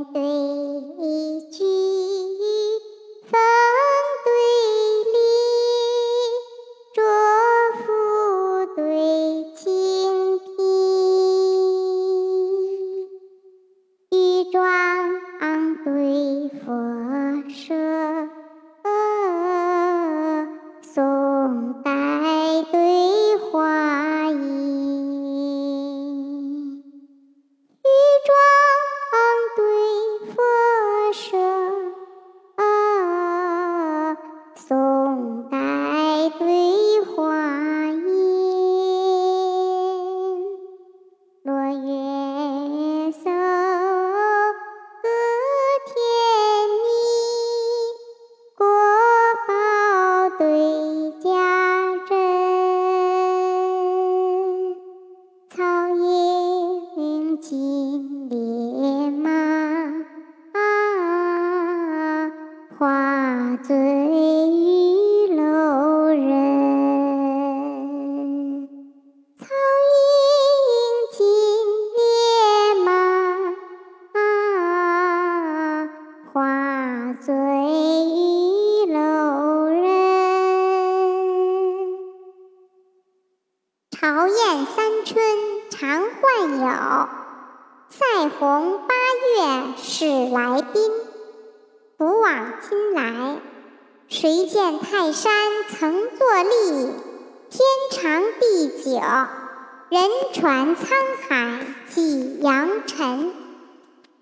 雁对花醉玉楼人，草映金鞭马。花醉玉楼人，朝燕三春常换友，赛鸿八月始来宾。古往今来，谁见泰山曾坐立？天长地久，人传沧海几扬尘。